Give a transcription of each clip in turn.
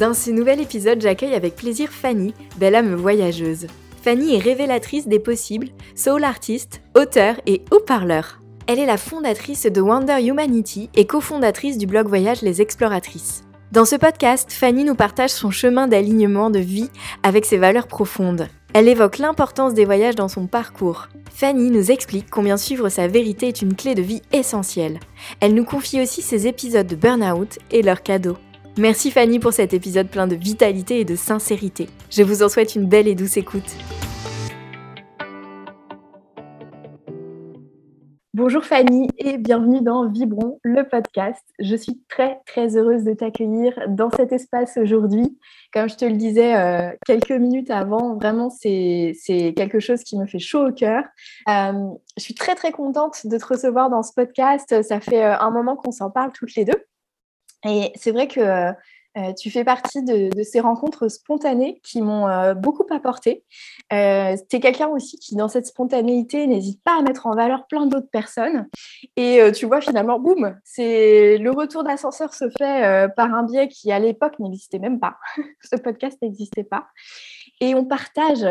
Dans ce nouvel épisode, j'accueille avec plaisir Fanny, belle âme voyageuse. Fanny est révélatrice des possibles, soul artiste, auteur et haut-parleur. Elle est la fondatrice de Wonder Humanity et cofondatrice du blog voyage Les Exploratrices. Dans ce podcast, Fanny nous partage son chemin d'alignement de vie avec ses valeurs profondes. Elle évoque l'importance des voyages dans son parcours. Fanny nous explique combien suivre sa vérité est une clé de vie essentielle. Elle nous confie aussi ses épisodes de burn-out et leurs cadeaux. Merci Fanny pour cet épisode plein de vitalité et de sincérité. Je vous en souhaite une belle et douce écoute. Bonjour Fanny et bienvenue dans Vibron, le podcast. Je suis très très heureuse de t'accueillir dans cet espace aujourd'hui. Comme je te le disais euh, quelques minutes avant, vraiment c'est quelque chose qui me fait chaud au cœur. Euh, je suis très très contente de te recevoir dans ce podcast. Ça fait euh, un moment qu'on s'en parle toutes les deux. Et c'est vrai que euh, tu fais partie de, ces rencontres spontanées qui m'ont euh, beaucoup apporté. Euh, tu es quelqu'un aussi qui, dans cette spontanéité, n'hésite pas à mettre en valeur plein d'autres personnes. Et tu vois, finalement, boum, le retour d'ascenseur se fait par un biais qui, à l'époque, n'existait même pas. Ce podcast n'existait pas. Et on partage,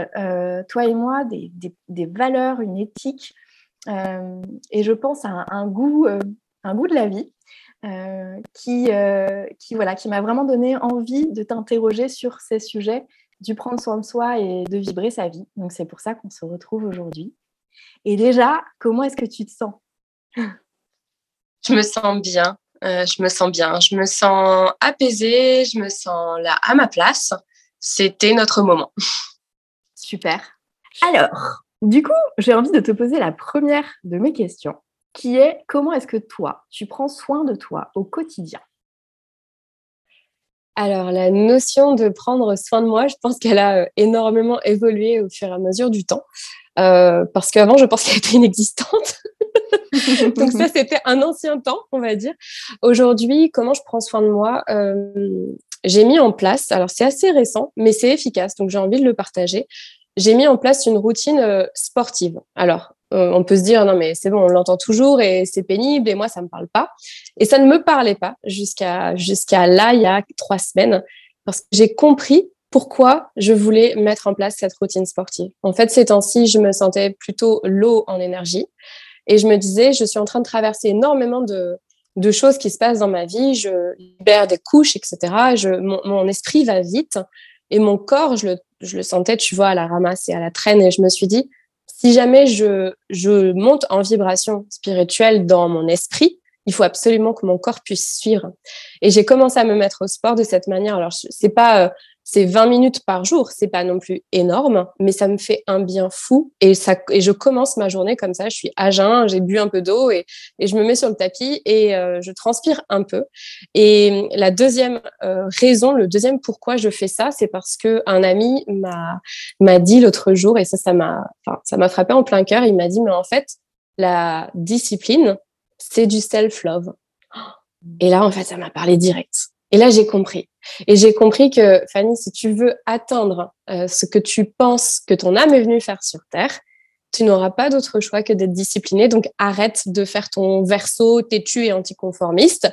toi et moi, des, des, valeurs, une éthique, et je pense à un goût, un goût de la vie. Euh, qui, euh, qui, voilà, qui m'a vraiment donné envie de t'interroger sur ces sujets du prendre soin de soi et de vibrer sa vie. Donc c'est pour ça qu'on se retrouve aujourd'hui. Et déjà, comment est-ce que tu te sens? Je me sens bien. Euh, je me sens bien. Je me sens apaisée. Je me sens là à ma place. C'était notre moment. Super. Alors, du coup, j'ai envie de te poser la première de mes questions qui est comment est-ce que toi, tu prends soin de toi au quotidien? Alors, la notion de prendre soin de moi, je pense qu'elle a euh, énormément évolué au fur et à mesure du temps. Euh, parce qu'avant, je pense qu'elle était inexistante. Donc ça, c'était un ancien temps, on va dire. Aujourd'hui, comment je prends soin de moi euh, J'ai mis en place, alors c'est assez récent, mais c'est efficace, donc j'ai envie de le partager. J'ai mis en place une routine sportive. Alors, on peut se dire non mais c'est bon, on l'entend toujours et c'est pénible et moi ça me parle pas. Et ça ne me parlait pas jusqu'à jusqu'à là il y a trois semaines parce que j'ai compris pourquoi je voulais mettre en place cette routine sportive. En fait, ces temps-ci, je me sentais plutôt low en énergie et je me disais je suis en train de traverser énormément de de choses qui se passent dans ma vie, je libère des couches, etc. Je, mon, mon esprit va vite et mon corps, je le, je le sentais, tu vois, à la ramasse et à la traîne. Et je me suis dit, si jamais je, monte en vibration spirituelle dans mon esprit, il faut absolument que mon corps puisse suivre. Et j'ai commencé à me mettre au sport de cette manière. Alors, c'est pas euh, c'est 20 minutes par jour, c'est pas non plus énorme, mais ça me fait un bien fou. Et, ça, et je commence ma journée comme ça, je suis à jeun, j'ai bu un peu d'eau et, et, je me mets sur le tapis et euh, je transpire un peu. Et la deuxième euh, raison, le deuxième pourquoi je fais ça, c'est parce que un ami m'a dit l'autre jour, et ça, ça m'a ça m'a frappé en plein cœur, il m'a dit, mais en fait, la discipline, c'est du self-love. Et là, en fait, ça m'a parlé direct. Et là, j'ai compris. Et j'ai compris que, Fanny, si tu veux atteindre euh, ce que tu penses que ton âme est venue faire sur Terre, tu n'auras pas d'autre choix que d'être discipliné. Donc, arrête de faire ton verso têtu et anticonformiste.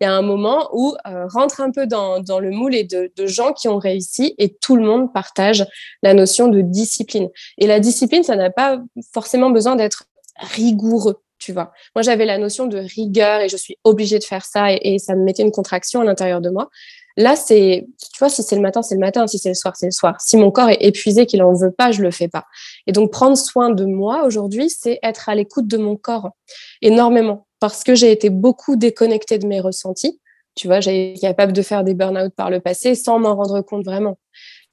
Il y a un moment où euh, rentre un peu dans, dans le moule et de, de, gens qui ont réussi et tout le monde partage la notion de discipline. Et la discipline, ça n'a pas forcément besoin d'être rigoureux tu vois. Moi, j'avais la notion de rigueur et je suis obligée de faire ça et, ça me mettait une contraction à l'intérieur de moi. Là, c'est, tu vois, si c'est le matin, c'est le matin. Si c'est le soir, c'est le soir. Si mon corps est épuisé, qu'il en veut pas, je le fais pas. Et donc, prendre soin de moi aujourd'hui, c'est être à l'écoute de mon corps énormément parce que j'ai été beaucoup déconnectée de mes ressentis. Tu vois, j'ai été capable de faire des burn-out par le passé sans m'en rendre compte vraiment.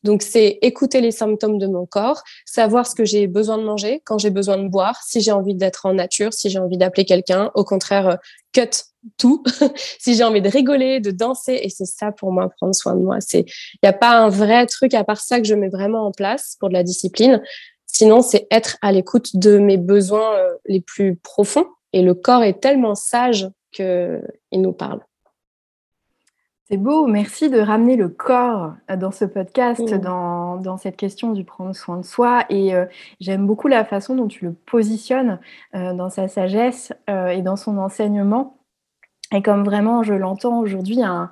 Donc, c'est écouter les symptômes de mon corps, savoir ce que j'ai besoin de manger, quand j'ai besoin de boire, si j'ai envie d'être en nature, si j'ai envie d'appeler quelqu'un. Au contraire, euh, cut tout. si j'ai envie de rigoler, de danser. Et c'est ça pour moi, prendre soin de moi. Il n'y a pas un vrai truc à part ça que je mets vraiment en place pour de la discipline. Sinon, c'est être à l'écoute de mes besoins euh, les plus profonds. Et le corps est tellement sage qu'il nous parle. C'est beau, merci de ramener le corps euh, dans ce podcast, mmh. dans, cette question du prendre soin de soi. Et euh, j'aime beaucoup la façon dont tu le positionnes euh, dans sa sagesse et dans son enseignement. Et comme vraiment, je l'entends aujourd'hui, un,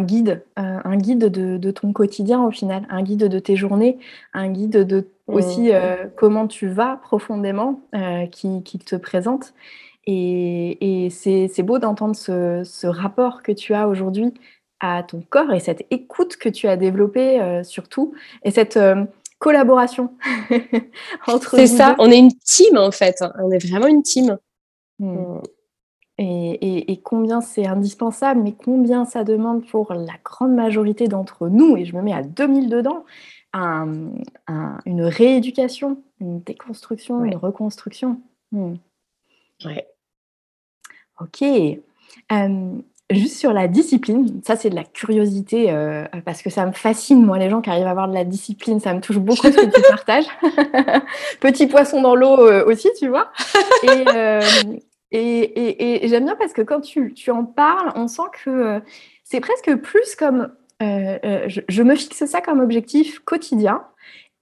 guide, un guide de, ton quotidien au final, un guide de tes journées, un guide de aussi mmh. comment tu vas profondément, qui, te présente. Et, c'est beau d'entendre ce, ce, rapport que tu as aujourd'hui à ton corps et cette écoute que tu as développée euh, surtout et cette euh, collaboration entre C'est ça, on est une team en fait, on est vraiment une team. Hmm. Et, combien c'est indispensable, mais combien ça demande pour la grande majorité d'entre nous, et je me mets à 2000 dedans, une rééducation, une déconstruction, une reconstruction. Hmm. Ouais. Ok. Euh, Juste sur la discipline, ça c'est de la curiosité euh, parce que ça me fascine, moi, les gens qui arrivent à avoir de la discipline, ça me touche beaucoup ce que tu partages. Petit poisson dans l'eau euh, aussi, tu vois. Euh, et, j'aime bien parce que quand tu, tu, en parles, on sent que c'est presque plus comme, je, je, me fixe ça comme objectif quotidien,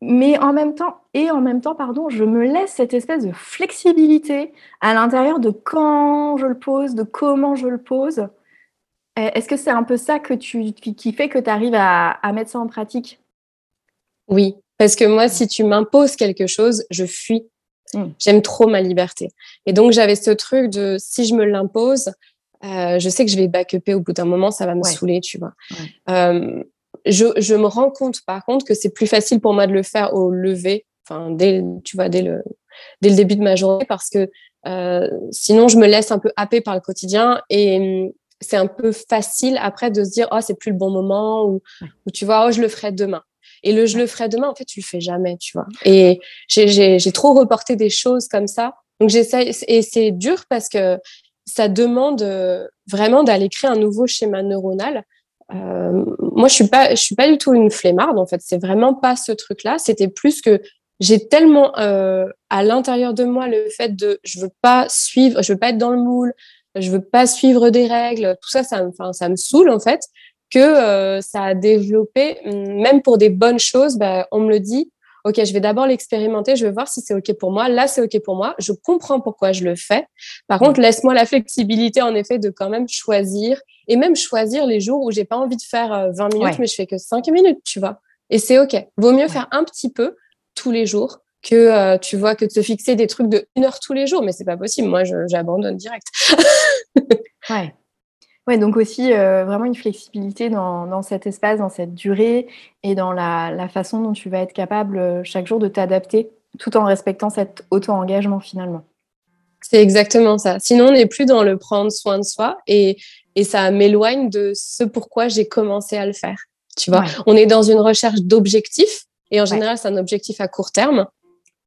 mais en même temps, et en même temps, pardon, je me laisse cette espèce de flexibilité à l'intérieur de quand je le pose, de comment je le pose. Euh, est-ce que c'est un peu ça que tu, qui fait que tu arrives à, mettre ça en pratique? Oui, parce que moi, si tu m'imposes quelque chose, je fuis. Hmm. J'aime trop ma liberté. Et donc, j'avais ce truc de si je me l'impose, euh, je sais que je vais backuper au bout d'un moment, ça va me saouler, tu vois. Euh, je, me rends compte, par contre, que c'est plus facile pour moi de le faire au lever, enfin, dès, tu vois, dès le, dès le début de ma journée, parce que sinon, je me laisse un peu happer par le quotidien et c'est un peu facile après de se dire oh c'est plus le bon moment ou, tu vois oh je le ferai demain. Et le je le ferai demain en fait tu le fais jamais tu vois. Et j'ai trop reporté des choses comme ça. Donc j'essaie et c'est dur parce que ça demande euh, vraiment d'aller créer un nouveau schéma neuronal. Euh, moi je suis pas je suis pas du tout une flemmarde en fait. C'est vraiment pas ce truc là c'était plus que j'ai tellement euh, à l'intérieur de moi le fait de je veux pas suivre je veux pas être dans le moule je veux pas suivre des règles, tout ça, ça me, enfin, ça me saoule en fait, que euh, ça a développé, hum, même pour des bonnes choses, bah, on me le dit, ok, je vais d'abord l'expérimenter, je vais voir si c'est ok pour moi. Là, c'est ok pour moi, je comprends pourquoi je le fais. Par contre, laisse-moi la flexibilité en effet de quand même choisir et même choisir les jours où j'ai pas envie de faire 20 euh, minutes, mais je fais que 5 minutes, tu vois. Et c'est ok. Vaut mieux faire un petit peu tous les jours que euh, tu vois que de se fixer des trucs de une heure tous les jours, mais c'est pas possible. Moi, j'abandonne direct. ouais. Ouais, donc aussi euh, vraiment une flexibilité dans, dans, cet espace, dans cette durée et dans la, la, façon dont tu vas être capable euh, chaque jour de t'adapter tout en respectant cet auto-engagement finalement. C'est exactement ça. Sinon, on n'est plus dans le prendre soin de soi et, et ça m'éloigne de ce pourquoi j'ai commencé à le faire. Tu vois, on est dans une recherche d'objectifs et en général, c'est un objectif à court terme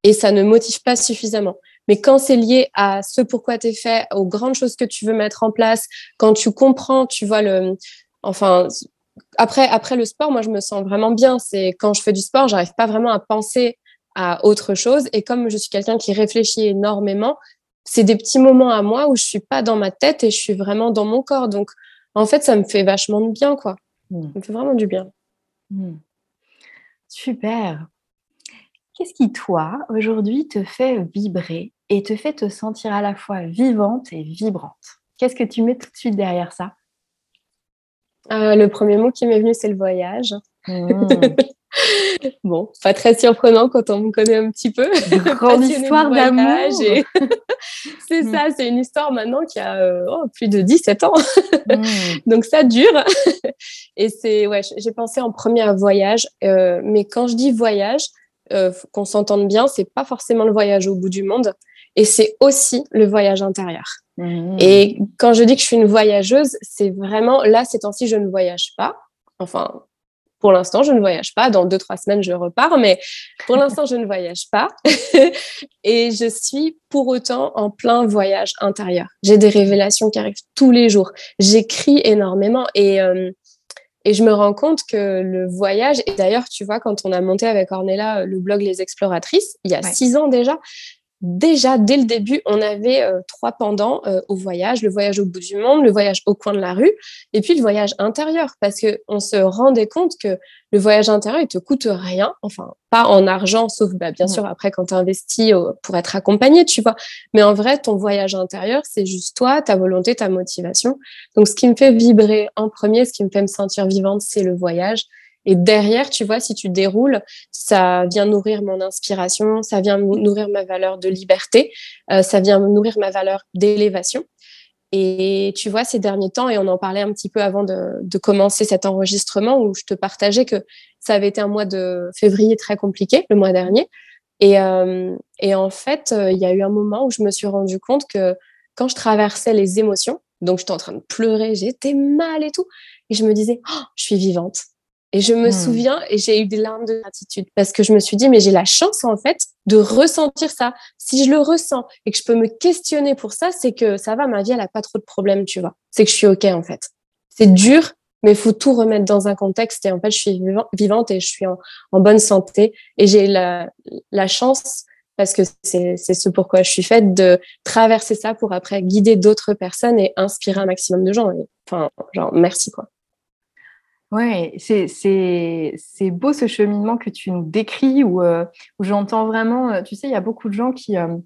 et ça ne motive pas suffisamment. Mais quand c'est lié à ce pourquoi tu es fait, aux grandes choses que tu veux mettre en place, quand tu comprends, tu vois le, enfin, après, après le sport, moi, je me sens vraiment bien. C'est quand je fais du sport, j'arrive pas vraiment à penser à autre chose. Et comme je suis quelqu'un qui réfléchit énormément, c'est des petits moments à moi où je suis pas dans ma tête et je suis vraiment dans mon corps. Donc, en fait, ça me fait vachement de bien, quoi. Mmh. Ça me fait vraiment du bien. Mmh. Super. Qu'est-ce qui, toi, aujourd'hui, te fait vibrer et te fait te sentir à la fois vivante et vibrante? Qu'est-ce que tu mets tout de suite derrière ça? Euh, Le premier mot qui m'est venu, c'est le voyage. Mmh. bon, pas très surprenant quand on me connaît un petit peu. grande histoire d'amour. c'est mm. ça, c'est une histoire maintenant qui a euh, oh, plus de 17 ans. Mm. Donc ça dure. Et c'est, ouais, j'ai pensé en premier à voyage. Euh, mais quand je dis voyage, euh, qu'on s'entende bien, c'est pas forcément le voyage au bout du monde. Et c'est aussi le voyage intérieur. Mm. Et quand je dis que je suis une voyageuse, c'est vraiment, là, ces temps-ci, je ne voyage pas. Enfin, pour l'instant, je ne voyage pas. Dans deux, trois semaines, je repars, mais pour l'instant, je ne voyage pas. et je suis pour autant en plein voyage intérieur. J'ai des révélations qui arrivent tous les jours. J'écris énormément et, euh, et je me rends compte que le voyage, et d'ailleurs, tu vois, quand on a monté avec Ornella le blog Les Exploratrices, il y a six ans déjà, déjà, dès le début, on avait euh, trois pendants euh, au voyage, le voyage au bout du monde, le voyage au coin de la rue, et puis le voyage intérieur, parce que on se rendait compte que le voyage intérieur, il te coûte rien, enfin, pas en argent, sauf bah, bien sûr après quand tu investis euh, pour être accompagné, tu vois. Mais en vrai, ton voyage intérieur, c'est juste toi, ta volonté, ta motivation. Donc, ce qui me fait vibrer en premier, ce qui me fait me sentir vivante, c'est le voyage. Et derrière, tu vois, si tu déroules, ça vient nourrir mon inspiration, ça vient nourrir ma valeur de liberté, euh, ça vient nourrir ma valeur d'élévation. Et tu vois, ces derniers temps, et on en parlait un petit peu avant de, commencer cet enregistrement, où je te partageais que ça avait été un mois de février très compliqué, le mois dernier. Et, euh, en fait, euh, il y a eu un moment où je me suis rendu compte que quand je traversais les émotions, donc j'étais en train de pleurer, j'étais mal et tout, et je me disais, oh, je suis vivante. Et je me hmm. souviens, et j'ai eu des larmes de gratitude parce que je me suis dit, mais j'ai la chance en fait de ressentir ça. Si je le ressens et que je peux me questionner pour ça, c'est que ça va, ma vie, elle a pas trop de problèmes, tu vois. C'est que je suis OK en fait. C'est dur, mais il faut tout remettre dans un contexte. Et en fait, je suis vivante et je suis en, bonne santé. Et j'ai la, la chance, parce que c'est ce pourquoi je suis faite, de traverser ça pour après guider d'autres personnes et inspirer un maximum de gens. enfin, genre, merci quoi. Ouais, c'est beau ce cheminement que tu nous décris où, euh, où j'entends vraiment, euh, tu sais, il y a beaucoup de gens qui, euh,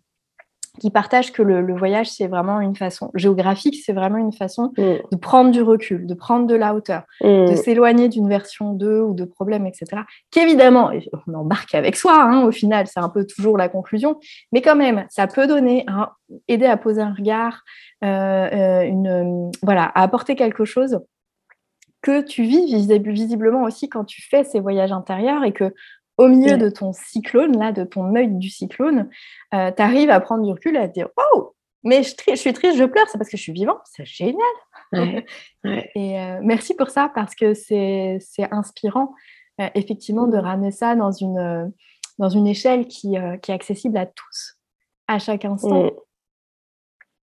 qui partagent que le, voyage, c'est vraiment une façon géographique, c'est vraiment une façon mmh. de prendre du recul, de prendre de la hauteur, de mmh. s'éloigner d'une version d'eux ou de problèmes, etc. Qu'évidemment, on embarque avec soi, hein, au final, c'est un peu toujours la conclusion, mais quand même, ça peut donner, aider à poser un regard, une, voilà, à apporter quelque chose que tu vis visiblement aussi quand tu fais ces voyages intérieurs et que au milieu de ton cyclone, là, de ton œil du cyclone, euh, tu arrives à prendre du recul et à te dire Oh, mais je, suis triste, je pleure, c'est parce que je suis vivant, c'est génial. et euh, merci pour ça parce que c'est inspirant, euh, effectivement, de ramener ça dans une, dans une échelle qui, qui, est accessible à tous, à chaque instant.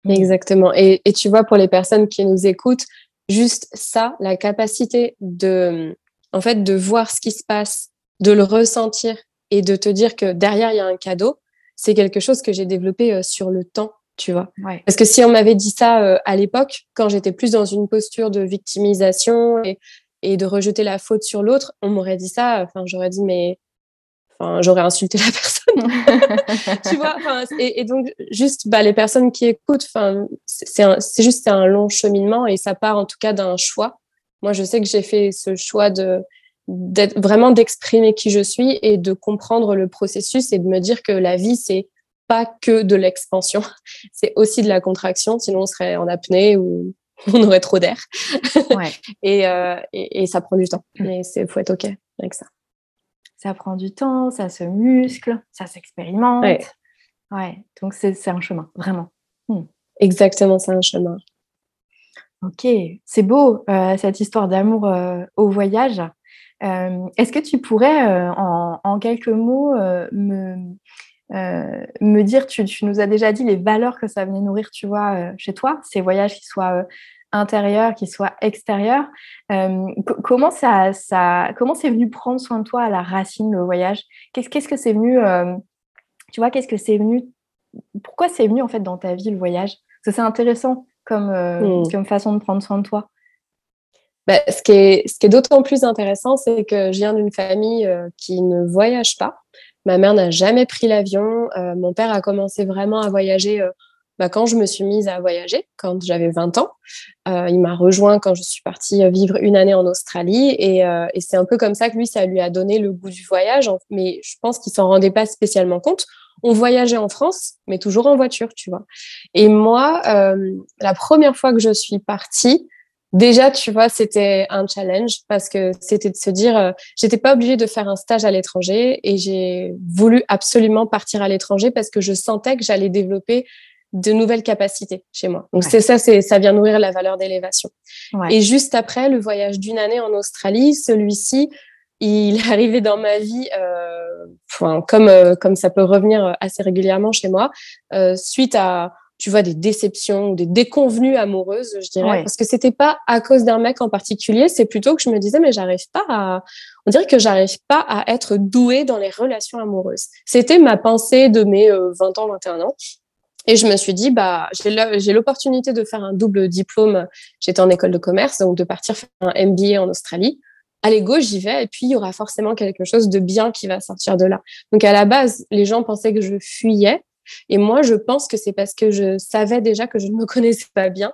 Mm. Exactement. Et, et, tu vois, pour les personnes qui nous écoutent, juste ça, la capacité de, en fait, de voir ce qui se passe, de le ressentir et de te dire que derrière, il y a un cadeau, c'est quelque chose que j'ai développé euh, sur le temps, tu vois. Parce que si on m'avait dit ça euh, à l'époque, quand j'étais plus dans une posture de victimisation et, et de rejeter la faute sur l'autre, on m'aurait dit ça, enfin, j'aurais dit, mais enfin, j'aurais insulté la personne. tu vois, et, et, donc, juste bah, les personnes qui écoutent, c'est juste c'est un long cheminement et ça part en tout cas d'un choix. Moi, je sais que j'ai fait ce choix de vraiment d'exprimer qui je suis et de comprendre le processus et de me dire que la vie, c'est pas que de l'expansion, c'est aussi de la contraction, sinon on serait en apnée ou on aurait trop d'air. Ouais. et, euh, et, et, ça prend du temps, mais il faut être OK avec ça ça prend du temps, ça se muscle, ça s'expérimente. Ouais. Donc c'est un chemin, vraiment. Hmm. Exactement, c'est un chemin. Ok, c'est beau euh, cette histoire d'amour euh, au voyage. Euh, est-ce que tu pourrais, en, quelques mots, me, me dire, tu, tu, nous as déjà dit les valeurs que ça venait nourrir, tu vois, chez toi, ces voyages qui soient intérieur, qui soit extérieur. Euh, comment ça, ça, comment c'est venu prendre soin de toi à la racine le voyage? Qu'est-ce qu'est-ce que c'est venu euh, Tu vois, qu'est-ce que c'est venu Pourquoi c'est venu en fait dans ta vie le voyage? Parce que c'est intéressant comme euh, mmh. comme façon de prendre soin de toi. Bah, ce qui est, ce qui est d'autant plus intéressant, c'est que je viens d'une famille qui ne voyage pas. Ma mère n'a jamais pris l'avion. mon père a commencé vraiment à voyager bah, quand je me suis mise à voyager, quand j'avais 20 ans. Euh, il m'a rejoint quand je suis partie vivre une année en Australie. Et, euh, et c'est un peu comme ça que lui, ça lui a donné le goût du voyage. Mais je pense qu'il s'en rendait pas spécialement compte. On voyageait en France, mais toujours en voiture, tu vois. Et moi, euh, la première fois que je suis partie, Déjà, tu vois, c'était un challenge parce que c'était de se dire, euh, j'étais pas obligée de faire un stage à l'étranger et j'ai voulu absolument partir à l'étranger parce que je sentais que j'allais développer de nouvelles capacités chez moi. Donc c'est ça, c'est ça vient nourrir la valeur d'élévation. Et juste après le voyage d'une année en Australie, celui-ci, il est arrivé dans ma vie, euh, comme euh, comme ça peut revenir assez régulièrement chez moi, euh, suite à tu vois, des déceptions ou des déconvenues amoureuses, je dirais. Parce que c'était pas à cause d'un mec en particulier, c'est plutôt que je me disais, mais j'arrive pas à, on dirait que j'arrive pas à être douée dans les relations amoureuses. C'était ma pensée de mes 20 euh, ans, 21 ans. Et je me suis dit, bah, j'ai l'opportunité de faire un double diplôme. J'étais en école de commerce, donc de partir faire un MBA en Australie. Allez, go, j'y vais. Et puis, il y aura forcément quelque chose de bien qui va sortir de là. Donc, à la base, les gens pensaient que je fuyais. Et moi, je pense que c'est parce que je savais déjà que je ne me connaissais pas bien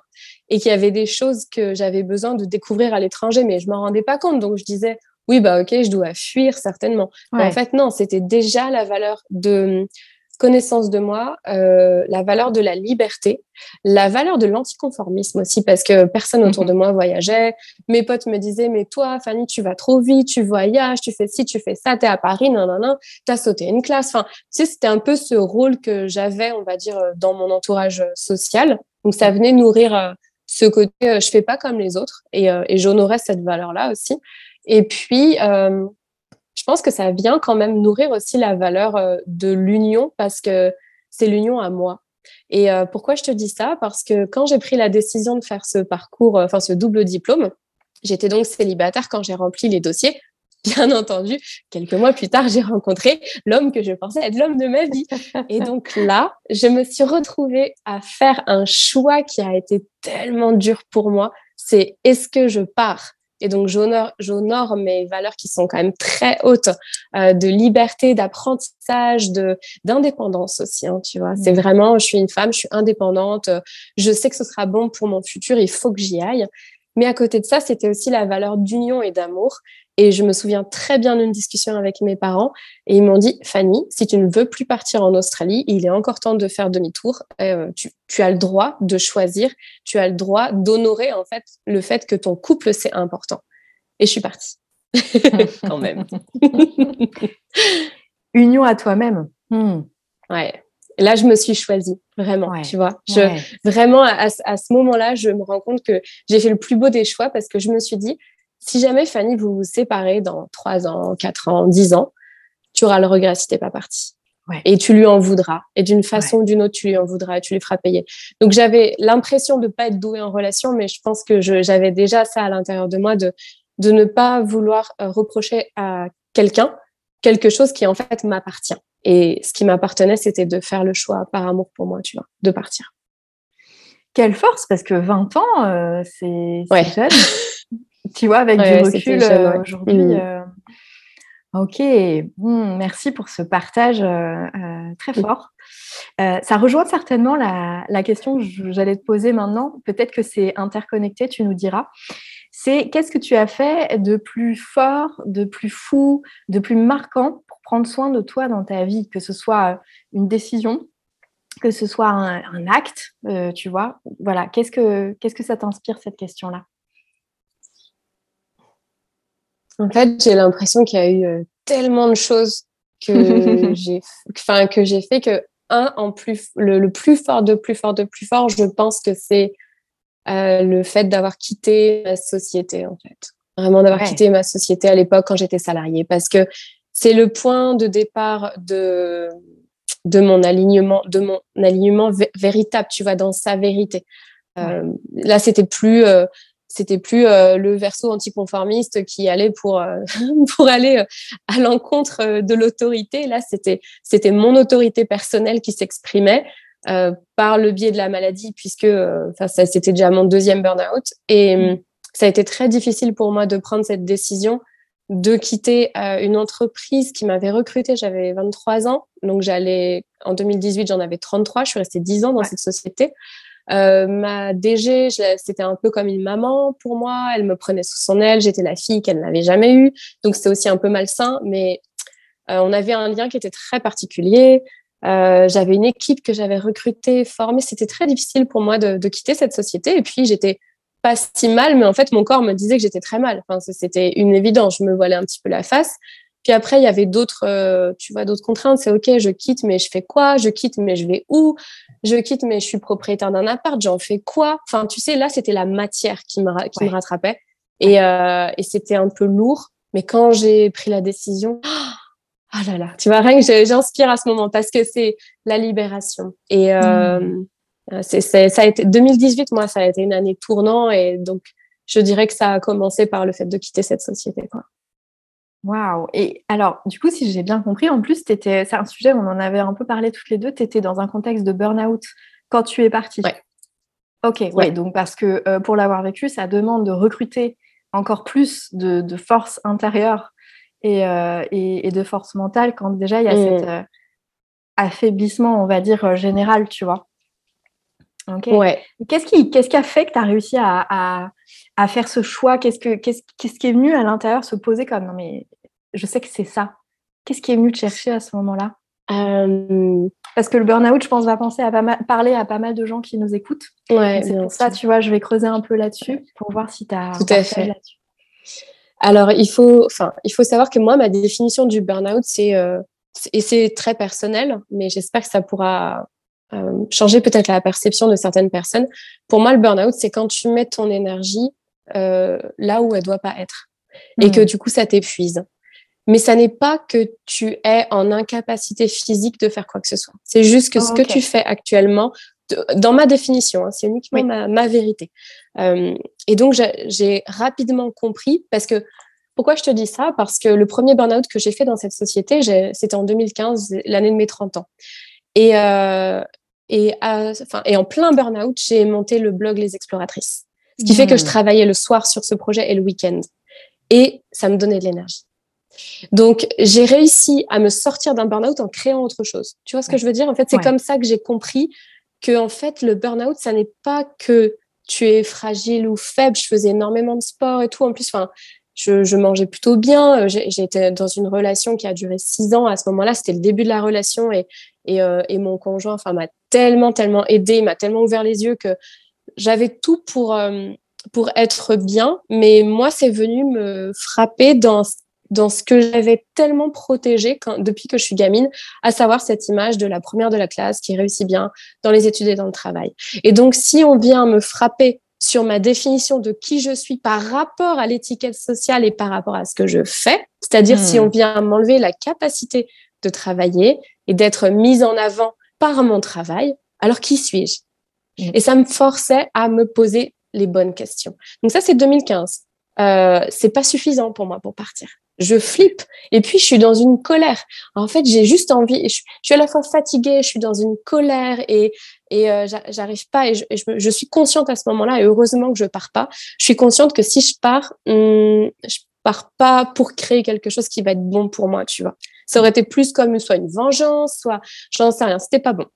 et qu'il y avait des choses que j'avais besoin de découvrir à l'étranger, mais je m'en rendais pas compte. Donc, je disais, oui, bah, ok, je dois fuir certainement. Mais en fait, non, c'était déjà la valeur de connaissance de moi, euh, la valeur de la liberté, la valeur de l'anticonformisme aussi, parce que personne autour de mhm. moi voyageait. Mes potes me disaient, mais toi, Fanny, tu vas trop vite, tu voyages, tu fais ci, tu fais ça, t'es à Paris, non, non, non, t'as sauté une classe. Enfin, tu sais, c'était un peu ce rôle que j'avais, on va dire, dans mon entourage social. Donc, ça venait nourrir euh, ce côté, euh, je fais pas comme les autres, et, et j'honorais cette valeur-là aussi. Et puis, je pense que ça vient quand même nourrir aussi la valeur euh, de l'union parce que c'est l'union à moi. Et euh, pourquoi je te dis ça? Parce que quand j'ai pris la décision de faire ce parcours, euh, enfin ce double diplôme, j'étais donc célibataire quand j'ai rempli les dossiers. Bien entendu, quelques mois plus tard, j'ai rencontré l'homme que je pensais être l'homme de ma vie. Et donc là, je me suis retrouvée à faire un choix qui a été tellement dur pour moi. C'est est-ce que je pars et donc, j'honore mes valeurs qui sont quand même très hautes euh, de liberté, d'apprentissage, de d'indépendance aussi. Hein, tu vois, c'est mmh. vraiment, je suis une femme, je suis indépendante. Je sais que ce sera bon pour mon futur. Il faut que j'y aille. Mais à côté de ça, c'était aussi la valeur d'union et d'amour. Et je me souviens très bien d'une discussion avec mes parents et ils m'ont dit, Fanny, si tu ne veux plus partir en Australie, il est encore temps de faire demi-tour. Euh, tu, tu, as le droit de choisir, tu as le droit d'honorer en fait le fait que ton couple c'est important. Et je suis partie. Quand même. Union à toi-même. Hmm. Ouais. Là, je me suis choisie, vraiment, tu vois. Je, Vraiment, à, à ce moment-là, je me rends compte que j'ai fait le plus beau des choix parce que je me suis dit, si jamais, Fanny, vous vous séparez dans 3 ans, 4 ans, 10 ans, tu auras le regret si t'es pas partie. Et tu lui en voudras. Et d'une façon ou d'une autre, tu lui en voudras et tu lui feras payer. Donc, j'avais l'impression de pas être douée en relation, mais je pense que j'avais déjà ça à l'intérieur de moi de, de ne pas vouloir euh, reprocher à quelqu'un quelque chose qui en fait m'appartient. Et ce qui m'appartenait, c'était de faire le choix par amour pour moi, tu vois, de partir. Quelle force, parce que 20 ans, euh, c'est jeune. tu vois, avec du recul euh, aujourd'hui. Mm. Euh, ok, merci pour ce partage euh, très mm. fort. ça rejoint certainement la, la question que j'allais te poser maintenant. Peut-être que c'est interconnecté, tu nous diras. C'est qu'est-ce que tu as fait de plus fort, de plus fou, de plus marquant pour prendre soin de toi dans ta vie, que ce soit une décision, que ce soit un, un acte, tu vois? Voilà, qu'est-ce que, qu'est-ce que ça t'inspire cette question-là? En fait, j'ai l'impression qu'il y a eu euh, tellement de choses que j'ai, enfin que j'ai fait que un en plus le, plus fort de plus fort de plus fort, je pense que c'est euh, le fait d'avoir quitté ma société en fait, vraiment d'avoir quitté ma société à l'époque quand j'étais salariée, parce que c'est le point de départ de de mon alignement, de mon alignement véritable, tu vois, dans sa vérité. Euh, là, c'était plus c'était plus euh, le verso anticonformiste qui allait pour euh, pour aller euh, à l'encontre de l'autorité. Là, c'était c'était mon autorité personnelle qui s'exprimait par le biais de la maladie, puisque enfin ça c'était déjà mon deuxième burn-out et mmh. ça a été très difficile pour moi de prendre cette décision de quitter une entreprise qui m'avait recrutée. J'avais 23 ans, donc j'allais en 2018, j'en avais 33. Je suis restée 10 ans dans cette société. Euh, ma DG, c'était un peu comme une maman pour moi. Elle me prenait sous son aile. J'étais la fille qu'elle n'avait jamais eue. Donc, c'était aussi un peu malsain. Mais euh, on avait un lien qui était très particulier. Euh, j'avais une équipe que j'avais recrutée, formée. C'était très difficile pour moi de, de, quitter cette société. Et puis, j'étais pas si mal, mais en fait, mon corps me disait que j'étais très mal. Enfin, c'était une évidence. Je me voilais un petit peu la face. Puis après, il y avait d'autres, euh, tu vois, d'autres contraintes. C'est OK, je quitte, mais je fais quoi? Je quitte, mais je vais où? Je quitte, mais je suis propriétaire d'un appart. J'en fais quoi? Enfin, tu sais, là, c'était la matière qui me, qui me rattrapait. Et, euh, et c'était un peu lourd. Mais quand j'ai pris la décision, ah là là, tu vois, rien que j'inspire à ce moment parce que c'est la libération. Et euh, mmh. c'est, ça a été 2018, moi, ça a été une année tournant. Et donc, je dirais que ça a commencé par le fait de quitter cette société. Quoi. Waouh Et alors, du coup, si j'ai bien compris, en plus, c'est un sujet, on en avait un peu parlé toutes les deux, tu étais dans un contexte de burn-out quand tu es partie. Ouais. Ok, ouais. donc parce que euh, pour l'avoir vécu, ça demande de recruter encore plus de, force intérieure euh, et, de force mentale quand déjà il y a mmh. cet euh, affaiblissement, on va dire, général, tu vois. Ouais. Qu'est-ce qui, qu'est-ce qui a fait que tu as réussi à, à, faire ce choix? Qu'est-ce, que, qu'est-ce, qu'est-ce qui est venu à l'intérieur se poser comme non, mais je sais que c'est ça. Qu'est-ce qui est venu te chercher à ce moment-là? Euh, Parce que le burn-out, je pense, va penser à pas mal, parler à pas mal de gens qui nous écoutent. Ouais, c'est pour ça, tu vois, je vais creuser un peu là-dessus pour voir si tu as. Tout à fait. Là-dessus. Alors, il faut, enfin, il faut savoir que moi, ma définition du burn-out, c'est, euh, et c'est très personnel, mais j'espère que ça pourra euh, changer peut-être la perception de certaines personnes. Pour moi, le burn-out, c'est quand tu mets ton énergie euh, là où elle doit pas être et que hmm. du coup, ça t'épuise. Mais ça n'est pas que tu es en incapacité physique de faire quoi que ce soit. C'est juste que ce que tu fais actuellement, dans ma définition, hein, c'est uniquement ma, vérité. Euh, et donc, j'ai rapidement compris, parce que pourquoi je te dis ça? Parce que le premier burn-out que j'ai fait dans cette société, c'était en 2015, l'année de mes 30 ans. Et, euh, et, enfin, et en plein burn-out, j'ai monté le blog Les Exploratrices. Ce qui fait que je hmm. travaillais le soir sur ce projet et le week-end. Et ça me donnait de l'énergie. Donc, j'ai réussi à me sortir d'un burn-out en créant autre chose. Tu vois ce que je veux dire? En fait, c'est comme ça que j'ai compris que, en fait, le burn-out, ça n'est pas que tu es fragile ou faible. Je faisais énormément de sport et tout. En plus, enfin, je, je, mangeais plutôt bien. J'étais dans une relation qui a duré six ans. À ce moment-là, c'était le début de la relation et, et, euh, et mon conjoint, enfin, m'a tellement, tellement aidé, m'a tellement ouvert les yeux que j'avais tout pour, euh, pour être bien. Mais moi, c'est venu me frapper dans, dans ce que j'avais tellement protégé quand, depuis que je suis gamine, à savoir cette image de la première de la classe qui réussit bien dans les études et dans le travail. Et donc, si on vient me frapper sur ma définition de qui je suis par rapport à l'étiquette sociale et par rapport à ce que je fais, c'est-à-dire si hmm. on vient m'enlever la capacité de travailler et d'être mise en avant par mon travail, alors qui suis-je? Hmm. Et ça me forçait à me poser les bonnes questions. Donc ça, c'est 2015. Euh, c'est pas suffisant pour moi pour partir. Je flippe et puis je suis dans une colère. En fait, j'ai juste envie. Je, suis à la fois fatiguée, je suis dans une colère et et euh, j'arrive pas. Et, je, suis consciente à ce moment-là et heureusement que je pars pas. Je suis consciente que si je pars, hum, je pars pas pour créer quelque chose qui va être bon pour moi, tu vois. Ça aurait été plus comme soit une vengeance, soit j'en sais rien. C'était pas bon.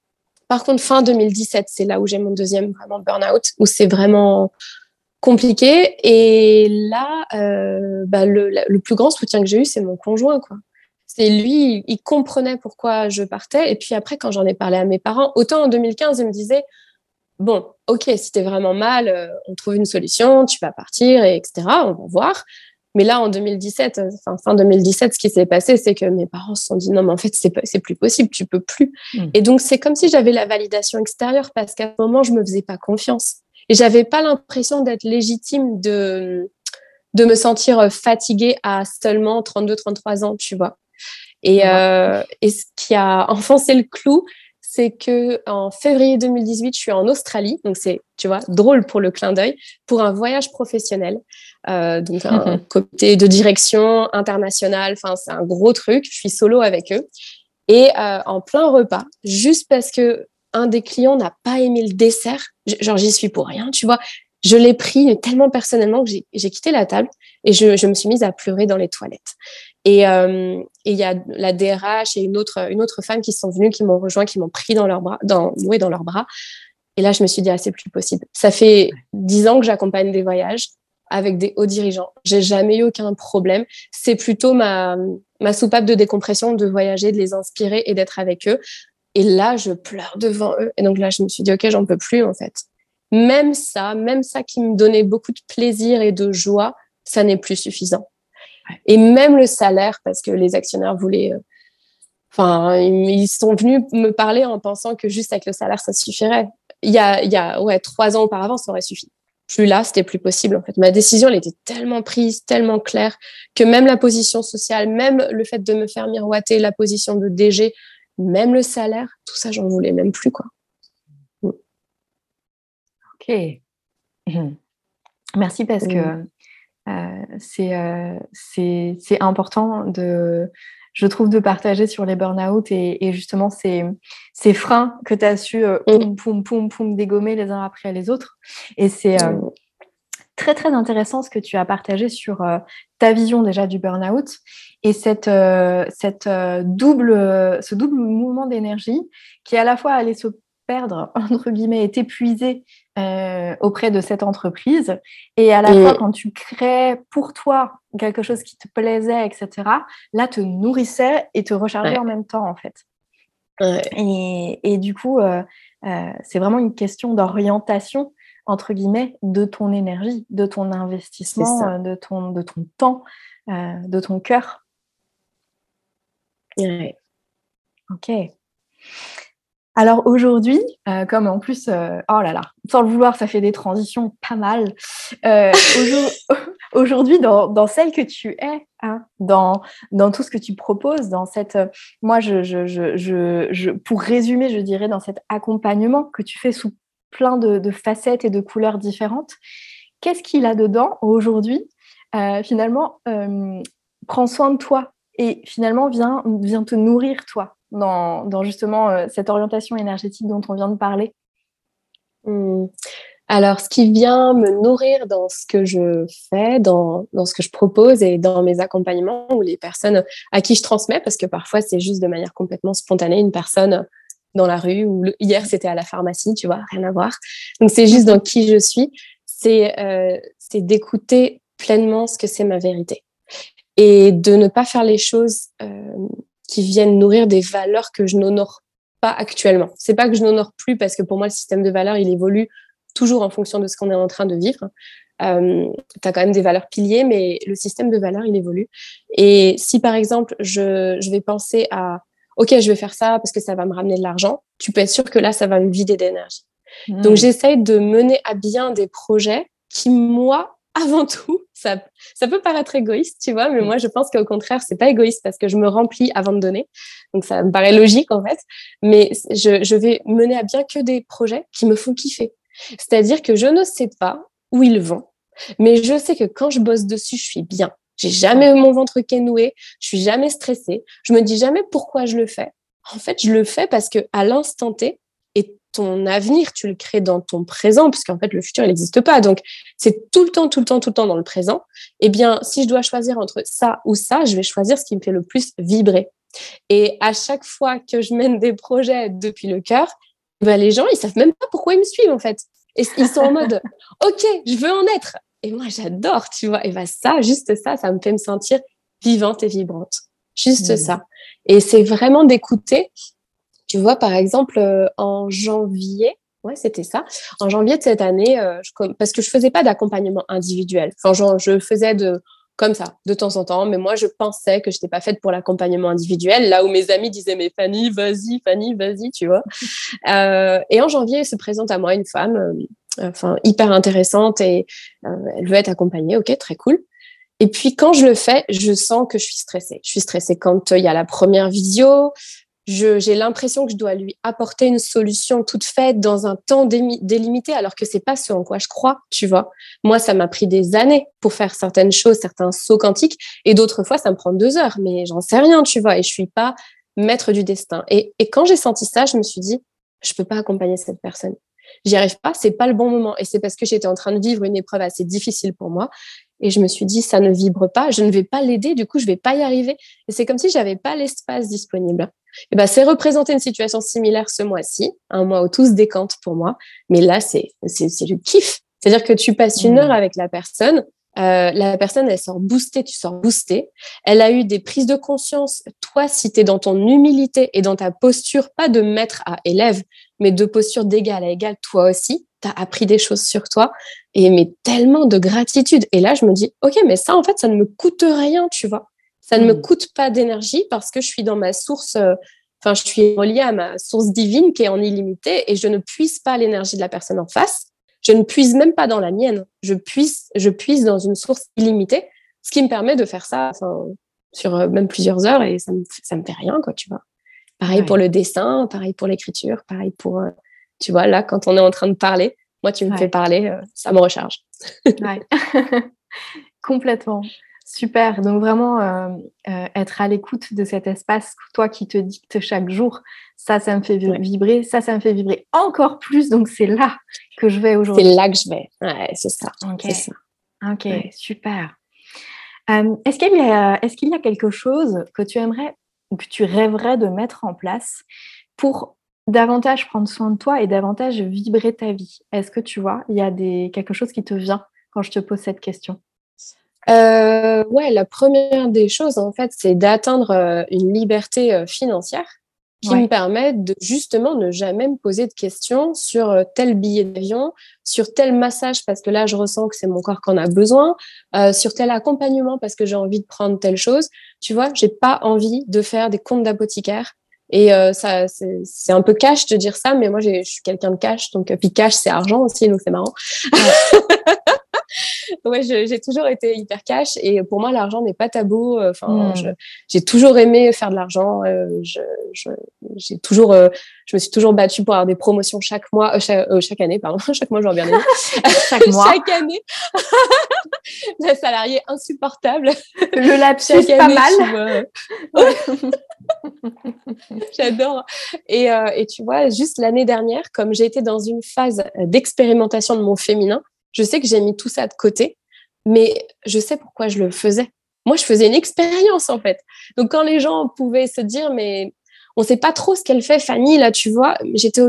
Par contre, fin 2017, c'est là où j'ai mon deuxième vraiment burn-out, où c'est vraiment compliqué. Et là, euh, bah, le, plus grand soutien que j'ai eu, c'est mon conjoint. C'est lui, il comprenait pourquoi je partais. Et puis après, quand j'en ai parlé à mes parents, autant en 2015, ils me disaient, bon, ok, si t'es vraiment mal, euh, on trouve une solution, tu vas partir, et etc. On va voir. Mais là, en 2017, euh, enfin, fin 2017, ce qui s'est passé, c'est que mes parents se sont dit non, mais en fait, c'est, c'est plus possible, tu peux plus. Hmm. Et donc, c'est comme si j'avais la validation extérieure parce qu'à ce moment, je me faisais pas confiance. Et j'avais pas l'impression d'être légitime de, de me sentir fatiguée à seulement 32, 33 ans, tu vois. Et, euh, et ce qui a enfoncé le clou, c'est que en février 2018, je suis en Australie, donc c'est, tu vois, drôle pour le clin d'œil, pour un voyage professionnel, euh, donc un côté de direction internationale. Enfin, c'est un gros truc. Je suis solo avec eux et euh, en plein repas, juste parce que un des clients n'a pas aimé le dessert, genre j'y suis pour rien, tu vois. Je l'ai pris tellement personnellement que j'ai quitté la table et je, me suis mise à pleurer dans les toilettes. Et euh, il y a la DRH et une autre, une autre femme qui sont venues, qui m'ont rejoint, qui m'ont pris dans leurs bras, dans, oui, dans leurs bras. Et là, je me suis dit, ah, c'est plus possible. Ça fait dix ans que j'accompagne des voyages avec des hauts dirigeants. J'ai jamais eu aucun problème. C'est plutôt ma, ma soupape de décompression de voyager, de les inspirer et d'être avec eux. Et là, je pleure devant eux. Et donc là, je me suis dit, OK, j'en peux plus, en fait. Même ça, même ça qui me donnait beaucoup de plaisir et de joie, ça n'est plus suffisant. Et même le salaire, parce que les actionnaires voulaient, euh, enfin, ils sont venus me parler en pensant que juste avec le salaire, ça suffirait. Il y a, il y a ouais, trois ans auparavant, ça aurait suffi plus là, c'était plus possible en fait. Ma décision, elle était tellement prise, tellement claire que même la position sociale, même le fait de me faire miroiter la position de DG, même le salaire, tout ça, j'en voulais même plus quoi. Ok. Merci parce que euh, euh, c'est c'est important de je trouve, de partager sur les burn-out et, justement ces, ces freins que tu as su euh, poum, poum, poum, poum, dégommer les uns après les autres. Et c'est euh, très, très intéressant ce que tu as partagé sur euh, ta vision déjà du burn-out et cette, cette, double, ce double mouvement d'énergie qui à la fois allait se perdre, entre guillemets, est épuisé euh, auprès de cette entreprise. Et à la fois, quand tu crées pour toi quelque chose qui te plaisait, etc., là, te nourrissait et te rechargeait en même temps, en fait. Et, et, du coup, euh, euh, c'est vraiment une question d'orientation, entre guillemets, de ton énergie, de ton investissement, de ton, de ton temps, de ton cœur. Ok. Alors aujourd'hui, euh, comme en plus, euh, oh là là, sans le vouloir, ça fait des transitions pas mal. Euh, aujourd'hui, dans, celle que tu es, hein, dans, dans tout ce que tu proposes, dans cette, moi, je, je, je, pour résumer, je dirais, dans cet accompagnement que tu fais sous plein de, facettes et de couleurs différentes, qu'est-ce qu'il a dedans aujourd'hui? Finalement, prends soin de toi et finalement, viens, viens te nourrir toi dans, justement euh, cette orientation énergétique dont on vient de parler hmm. Alors, ce qui vient me nourrir dans ce que je fais, dans, ce que je propose et dans mes accompagnements ou les personnes à qui je transmets, parce que parfois c'est juste de manière complètement spontanée, une personne dans la rue ou hier c'était à la pharmacie, tu vois, rien à voir. Donc c'est juste dans qui je suis, c'est euh, d'écouter pleinement ce que c'est ma vérité et de ne pas faire les choses euh, qui viennent nourrir des valeurs que je n'honore pas actuellement. C'est pas que je n'honore plus parce que pour moi le système de valeurs il évolue toujours en fonction de ce qu'on est en train de vivre. Euh, tu as quand même des valeurs piliers, mais le système de valeurs il évolue. Et si par exemple je, je vais penser à ok je vais faire ça parce que ça va me ramener de l'argent, tu peux être sûr que là ça va me vider d'énergie. Mmh. Donc j'essaye de mener à bien des projets qui moi avant tout, ça, ça peut paraître égoïste, tu vois, mais mm. moi, je pense qu'au contraire, c'est pas égoïste parce que je me remplis avant de donner. Donc, ça me paraît logique, en fait. Mais je, je vais mener à bien que des projets qui me font kiffer. C'est-à-dire que je ne sais pas où ils vont, mais je sais que quand je bosse dessus, je suis bien. J'ai jamais mon ventre noué, je suis jamais stressée, je me dis jamais pourquoi je le fais. En fait, je le fais parce que à l'instant T, ton avenir, tu le crées dans ton présent, puisqu'en fait, le futur, il n'existe pas. Donc, c'est tout le temps, tout le temps, tout le temps dans le présent. Eh bien, si je dois choisir entre ça ou ça, je vais choisir ce qui me fait le plus vibrer. Et à chaque fois que je mène des projets depuis le cœur, ben, les gens, ils savent même pas pourquoi ils me suivent, en fait. Et ils sont en mode, OK, je veux en être. Et moi, j'adore, tu vois. Et ben, ça, juste ça, ça me fait me sentir vivante et vibrante. Juste mmh. ça. Et c'est vraiment d'écouter tu vois, par exemple, euh, en janvier, ouais, c'était ça. En janvier de cette année, euh, parce que je faisais pas d'accompagnement individuel. Enfin, je faisais de comme ça, de temps en temps. Mais moi, je pensais que je n'étais pas faite pour l'accompagnement individuel. Là où mes amis disaient, mais Fanny, vas-y, Fanny, vas-y, tu vois. Euh, et en janvier, se présente à moi une femme, enfin, hyper intéressante et elle veut être accompagnée. Ok, très cool. Et puis quand je le fais, je sens que je suis stressée. Je suis stressée quand il y a la première vidéo, j'ai l'impression que je dois lui apporter une solution toute faite dans un temps délimité, alors que c'est pas ce en quoi je crois, tu vois. Moi, ça m'a pris des années pour faire certaines choses, certains sauts quantiques, et d'autres fois, ça me prend deux heures, mais j'en sais rien, tu vois, et je suis pas maître du destin. Et, et quand j'ai senti ça, je me suis dit, je peux pas accompagner cette personne. j'y arrive pas, c'est pas le bon moment. Et c'est parce que j'étais en train de vivre une épreuve assez difficile pour moi. Et je me suis dit, ça ne vibre pas, je ne vais pas l'aider, du coup, je vais pas y arriver. Et c'est comme si j'avais pas l'espace disponible. Et ben, c'est représenter une situation similaire ce mois-ci, un mois où tout se décante pour moi. Mais là, c'est, c'est, c'est du kiff. C'est-à-dire que tu passes une mmh. heure avec la personne, euh, la personne, elle sort boostée, tu sors boostée. Elle a eu des prises de conscience. Toi, si tu es dans ton humilité et dans ta posture, pas de maître à élève, mais de posture d'égal à égal, toi aussi, tu as appris des choses sur toi. Et mais tellement de gratitude. Et là, je me dis, OK, mais ça, en fait, ça ne me coûte rien, tu vois. Ça ne me hmm. coûte pas d'énergie parce que je suis dans ma source. Euh, enfin, je suis reliée à ma source divine qui est en illimité et je ne puise pas l'énergie de la personne en face je ne puise même pas dans la mienne. Je puise, je puise dans une source illimitée, ce qui me permet de faire ça sur euh, même plusieurs heures et ça me, ça me fait rien, quoi, tu vois. Pareil pour le dessin, pareil pour l'écriture, pareil pour, euh, tu vois, là, quand on est en train de parler, moi, tu me fais parler, euh, ça me recharge. Complètement. Super. Donc vraiment euh, euh, être à l'écoute de cet espace, toi qui te dicte chaque jour, ça, ça me fait vibrer. Ça, ça me fait vibrer encore plus. Donc c'est là que je vais aujourd'hui. C'est là que je vais. Ouais, c'est ça. Ok. Ok. Super. Euh, est-ce qu'il y a, est-ce qu'il y a quelque chose que tu aimerais ou que tu rêverais de mettre en place pour davantage prendre soin de toi et davantage vibrer ta vie Est-ce que tu vois, il y a des, quelque chose qui te vient quand je te pose cette question? Euh, ouais, la première des choses, en fait, c'est d'atteindre euh, une liberté euh, financière qui me permet de justement ne jamais me poser de questions sur tel billet d'avion, sur tel massage parce que là je ressens que c'est mon corps qu'on a besoin, sur tel accompagnement parce que j'ai envie de prendre telle chose. Tu vois, j'ai pas envie de faire des comptes d'apothicaire. Et ça, c'est un peu cash de dire ça, mais moi, je suis quelqu'un de cash, donc puis cash, c'est argent aussi, donc c'est marrant. ouais, j'ai toujours été hyper cash et pour moi, l'argent n'est pas tabou. Enfin, hmm. j'ai toujours aimé faire de l'argent. Euh, j'ai toujours, euh, je me suis toujours battue pour avoir des promotions chaque mois, euh, chaque, année, pardon, chaque mois, j'en bien chaque mois. chaque année. La salariée insupportable. Le lapsus, pas mal. J'adore. Et, et tu vois, juste l'année dernière, comme été dans une phase d'expérimentation de mon féminin, je sais que j'ai mis tout ça de côté, mais je sais pourquoi je le faisais. Moi, je faisais une expérience, en fait. Donc, quand les gens pouvaient se dire, mais on sait pas trop ce qu'elle fait, Fanny, là, tu vois, j'étais,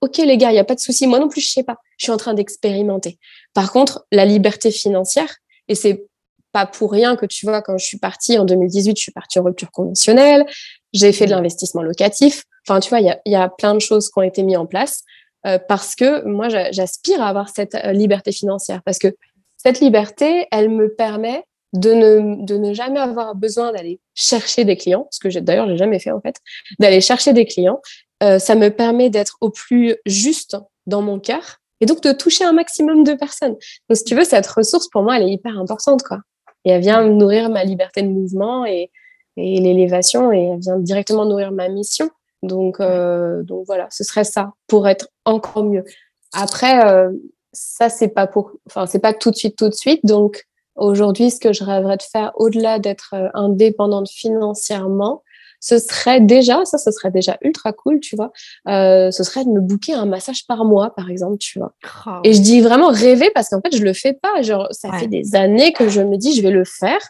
OK, les gars, il n'y a pas de souci. Moi non plus, je sais pas. Je suis en train d'expérimenter. Par contre, la liberté financière, et c'est pas pour rien que tu vois, quand je suis partie en 2018, je suis partie en rupture conventionnelle, j'ai fait de l'investissement locatif. Enfin, tu vois, il y a, y a plein de choses qui ont été mises en place. Euh, parce que moi, j'aspire à avoir cette euh, liberté financière parce que cette liberté, elle me permet de ne, de ne jamais avoir besoin d'aller chercher des clients, ce que d'ailleurs j'ai jamais fait en fait, d'aller chercher des clients. Euh, ça me permet d'être au plus juste dans mon cœur et donc de toucher un maximum de personnes. Donc si tu veux, cette ressource pour moi, elle est hyper importante quoi. Et elle vient nourrir ma liberté de mouvement et, et l'élévation et elle vient directement nourrir ma mission. Donc, euh, donc voilà, ce serait ça pour être encore mieux. Après, euh, ça c'est pas pour, enfin c'est pas tout de suite, tout de suite. Donc aujourd'hui, ce que je rêverais de faire, au-delà d'être euh, indépendante financièrement, ce serait déjà, ça, ce serait déjà ultra cool, tu vois. Euh, ce serait de me booker un massage par mois, par exemple, tu vois. Oh. Et je dis vraiment rêver parce qu'en fait, je le fais pas. Genre, ça fait des années que je me dis, je vais le faire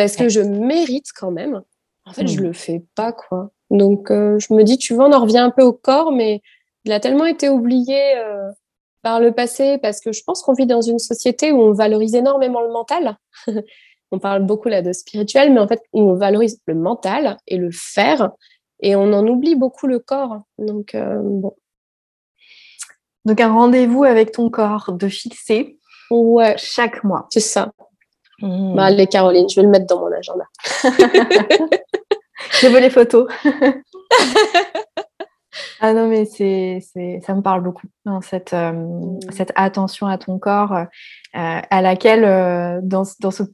parce que je mérite quand même. En fait, je hmm. le fais pas, quoi. Donc, euh, je me dis, tu vois, on en revient un peu au corps, mais il a tellement été oublié euh, par le passé parce que je pense qu'on vit dans une société où on valorise énormément le mental. on parle beaucoup là de spirituel, mais en fait, on valorise le mental et le faire et on en oublie beaucoup le corps. Donc, euh, bon. Donc, un rendez-vous avec ton corps de fixer ouais. chaque mois. C'est ça. Mmh. Bah, allez, Caroline, je vais le mettre dans mon agenda. Je veux les photos. ah non, mais c'est, ça me parle beaucoup, hein, cette, euh, mm. cette attention à ton corps, euh, à laquelle, euh, dans, dans, ce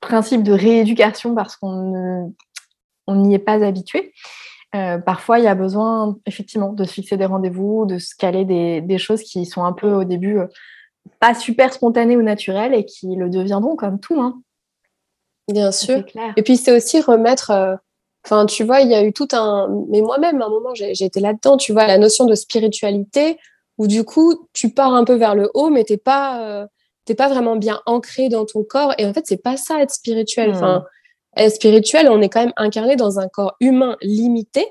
principe de rééducation, parce qu'on n'y est pas habitué, parfois il y a besoin effectivement de se fixer des rendez-vous, de se caler des, des choses qui sont un peu au début pas super spontanées ou naturelles et qui le deviendront comme tout. Hein. Bien sûr. Et puis c'est aussi remettre Enfin, tu vois, il y a eu tout un. Mais moi-même, à un moment, j'ai été là-dedans, tu vois, la notion de spiritualité, où du coup, tu pars un peu vers le haut, mais t'es pas, euh, pas vraiment bien ancré dans ton corps. Et en fait, c'est pas ça être spirituel. Hmm. Enfin, être spirituel, on est quand même incarné dans un corps humain limité.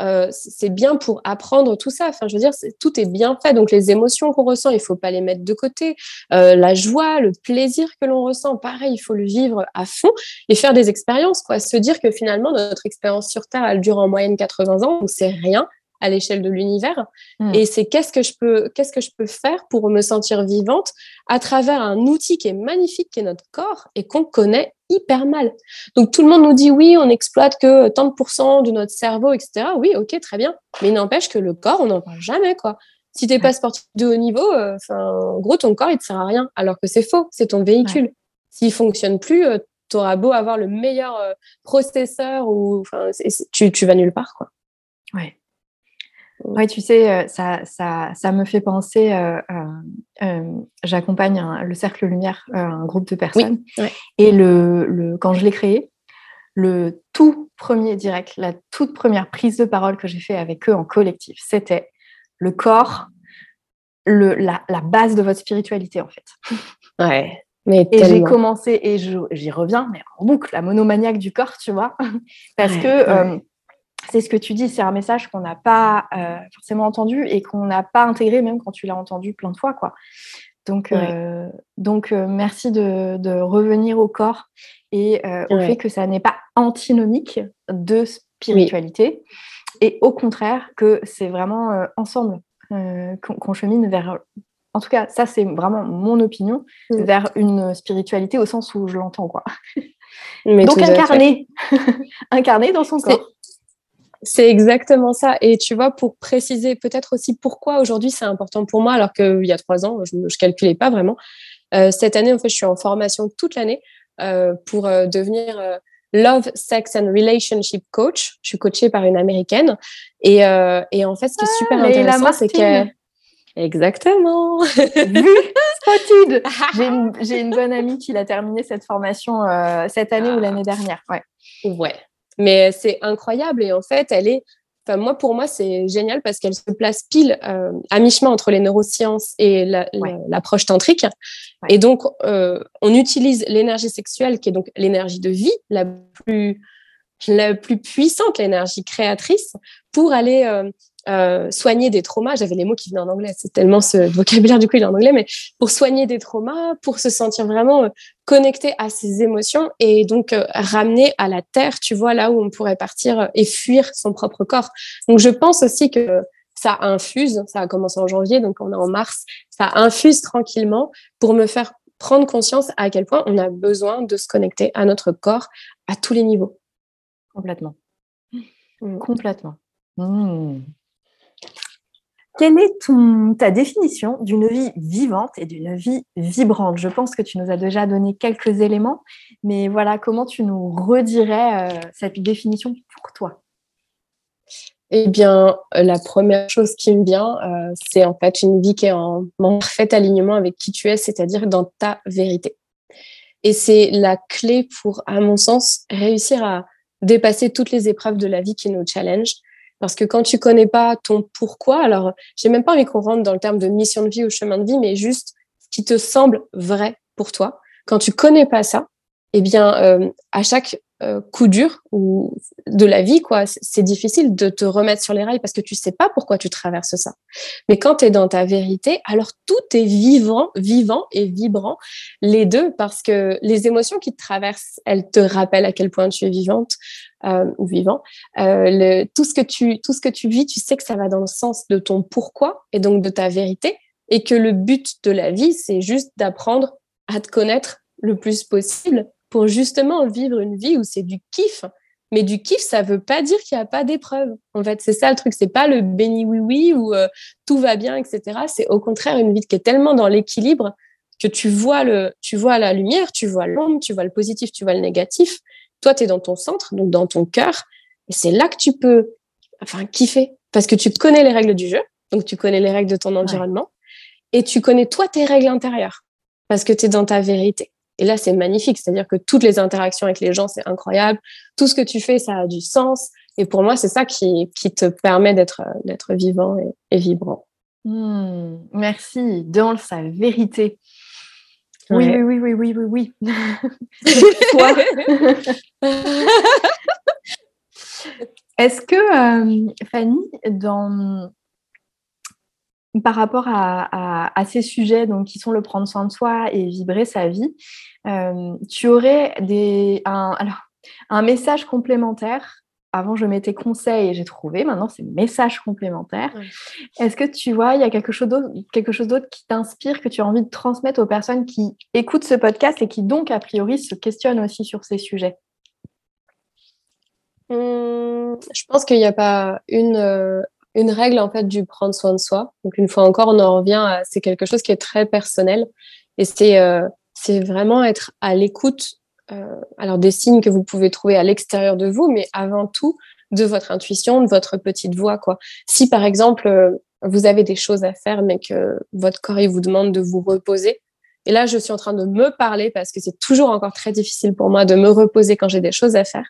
Euh, c'est bien pour apprendre tout ça. Enfin, je veux dire, tout est bien fait. Donc, les émotions qu'on ressent, il faut pas les mettre de côté. Euh, la joie, le plaisir que l'on ressent, pareil, il faut le vivre à fond et faire des expériences. Quoi. Se dire que finalement, notre expérience sur Terre, elle dure en moyenne 80 ans, donc c'est rien à l'échelle de l'univers. Hmm. Et c'est qu'est-ce que je peux, qu'est-ce que je peux faire pour me sentir vivante à travers un outil qui est magnifique, qui est notre corps et qu'on connaît hyper mal. Donc tout le monde nous dit oui, on exploite que tant de pourcents de notre cerveau, etc. Oui, ok, très bien. Mais il n'empêche que le corps, on n'en parle jamais, quoi. Si t'es pas sportif de haut niveau, euh, enfin, en gros, ton corps, il te sert à rien. Alors que c'est faux, c'est ton véhicule. S'il fonctionne plus, euh, tu auras beau avoir le meilleur euh, processeur ou, enfin, tu, tu vas nulle part, quoi. Ouais. Oui, tu sais, euh, ça, ça, ça me fait penser, euh, euh, j'accompagne le Cercle Lumière, un groupe de personnes, et le, le, quand je l'ai créé, le tout premier direct, la toute première prise de parole que j'ai fait avec eux en collectif, c'était le corps, le, la, la, base de votre spiritualité en fait. Ouais. Mais et j'ai commencé, et j'y reviens, mais en boucle, la monomaniaque du corps, tu vois, parce que c'est ce que tu dis, c'est un message qu'on n'a pas euh, forcément entendu et qu'on n'a pas intégré même quand tu l'as entendu plein de fois. Quoi. Donc, euh, donc euh, merci de, revenir au corps et au fait que ça n'est pas antinomique de spiritualité et au contraire que c'est vraiment ensemble qu'on chemine vers, en tout cas ça c'est vraiment mon opinion, mm. vers une spiritualité au sens où je l'entends. quoi. donc incarner, incarner dans son corps. C'est exactement ça. Et tu vois, pour préciser peut-être aussi pourquoi aujourd'hui c'est important pour moi, alors qu'il y a trois ans, je ne calculais pas vraiment. Euh, cette année, en fait, je suis en formation toute l'année euh, pour euh, devenir Love, Sex and Relationship Coach. Je suis coachée par une américaine. Et, et en fait, ce qui est ah, super intéressant, c'est que. Exactement. Spotted. J'ai une, bonne amie qui a terminé cette formation cette année ou ah. l'année dernière. Ouais. Ouais. Mais c'est incroyable et en fait, elle est. Enfin, moi, pour moi, c'est génial parce qu'elle se place pile euh, à mi-chemin entre les neurosciences et l'approche tantrique. Et donc, euh, on utilise l'énergie sexuelle, qui est donc l'énergie de vie, la plus, la plus puissante, l'énergie créatrice, pour aller euh, euh, soigner des traumas. J'avais les mots qui venaient en anglais, c'est tellement ce vocabulaire du coup il est en anglais, mais pour soigner des traumas, pour se sentir vraiment euh, connecté à ses émotions et donc euh, ramener à la terre, tu vois, là où on pourrait partir et fuir son propre corps. Donc je pense aussi que ça infuse, ça a commencé en janvier, donc on est en mars, ça infuse tranquillement pour me faire prendre conscience à quel point on a besoin de se connecter à notre corps à tous les niveaux. Complètement. Mmh. Complètement. Mmh. Quelle est ta définition d'une vie vivante et d'une vie vibrante? Je pense que tu nous as déjà donné quelques éléments, mais voilà, comment tu nous redirais euh, cette définition pour toi? Eh bien, euh, la première chose qui me vient, euh, c'est en fait une vie qui est en, en parfait alignement avec qui tu es, c'est-à-dire dans ta vérité. Et c'est la clé pour, à mon sens, réussir à dépasser toutes les épreuves de la vie qui nous challenge parce que quand tu connais pas ton pourquoi, alors j'ai même pas envie qu'on rentre dans le terme de mission de vie ou chemin de vie, mais juste ce qui te semble vrai pour toi. Quand tu connais pas ça, eh bien, euh, à chaque euh, coup dur ou de la vie, quoi, c'est difficile de te remettre sur les rails parce que tu sais pas pourquoi tu traverses ça. Mais quand tu es dans ta vérité, alors tout est vivant, vivant et vibrant, les deux, parce que les émotions qui te traversent, elles te rappellent à quel point tu es vivante euh, ou vivant. Euh, tout ce que tu, tout ce que tu vis, tu sais que ça va dans le sens de ton pourquoi et donc de ta vérité, et que le but de la vie, c'est juste d'apprendre à te connaître le plus possible pour justement vivre une vie où c'est du kiff. Mais du kiff, ça veut pas dire qu'il n'y a pas d'épreuves. En fait, c'est ça le truc. C'est pas le béni oui oui où euh, tout va bien, etc. C'est au contraire une vie qui est tellement dans l'équilibre que tu vois le, tu vois la lumière, tu vois l'ombre, tu vois le positif, tu vois le négatif. Toi, tu es dans ton centre, donc dans ton cœur, et c'est là que tu peux, enfin, kiffer parce que tu connais les règles du jeu, donc tu connais les règles de ton environnement, et tu connais toi tes règles intérieures parce que tu es dans ta vérité. Et là, c'est magnifique. C'est-à-dire que toutes les interactions avec les gens, c'est incroyable. Tout ce que tu fais, ça a du sens. Et pour moi, c'est ça qui, qui te permet d'être, d'être vivant et, vibrant. Hmm, merci, dans sa vérité. Oui, oui, oui, oui, oui, oui, Est-ce que, euh, Fanny, dans, par rapport à, ces sujets donc, qui sont le prendre soin de soi et vibrer sa vie, euh, tu aurais des, un, alors, un message complémentaire avant, je mettais conseil et j'ai trouvé. Maintenant, c'est message complémentaire. Est-ce que tu vois, il y a quelque chose d'autre, quelque chose d'autre qui t'inspire, que tu as envie de transmettre aux personnes qui écoutent ce podcast et qui donc, a priori, se questionnent aussi sur ces sujets? Hum, Je pense qu'il n'y a pas une, euh, une règle en fait du prendre soin de soi. Donc, une fois encore, on en revient à c'est quelque chose qui est très personnel et c'est euh, c'est vraiment être à l'écoute euh, alors des signes que vous pouvez trouver à l'extérieur de vous, mais avant tout de votre intuition, de votre petite voix. Quoi. Si par exemple euh, vous avez des choses à faire, mais que votre corps il vous demande de vous reposer, et là je suis en train de me parler parce que c'est toujours encore très difficile pour moi de me reposer quand j'ai des choses à faire.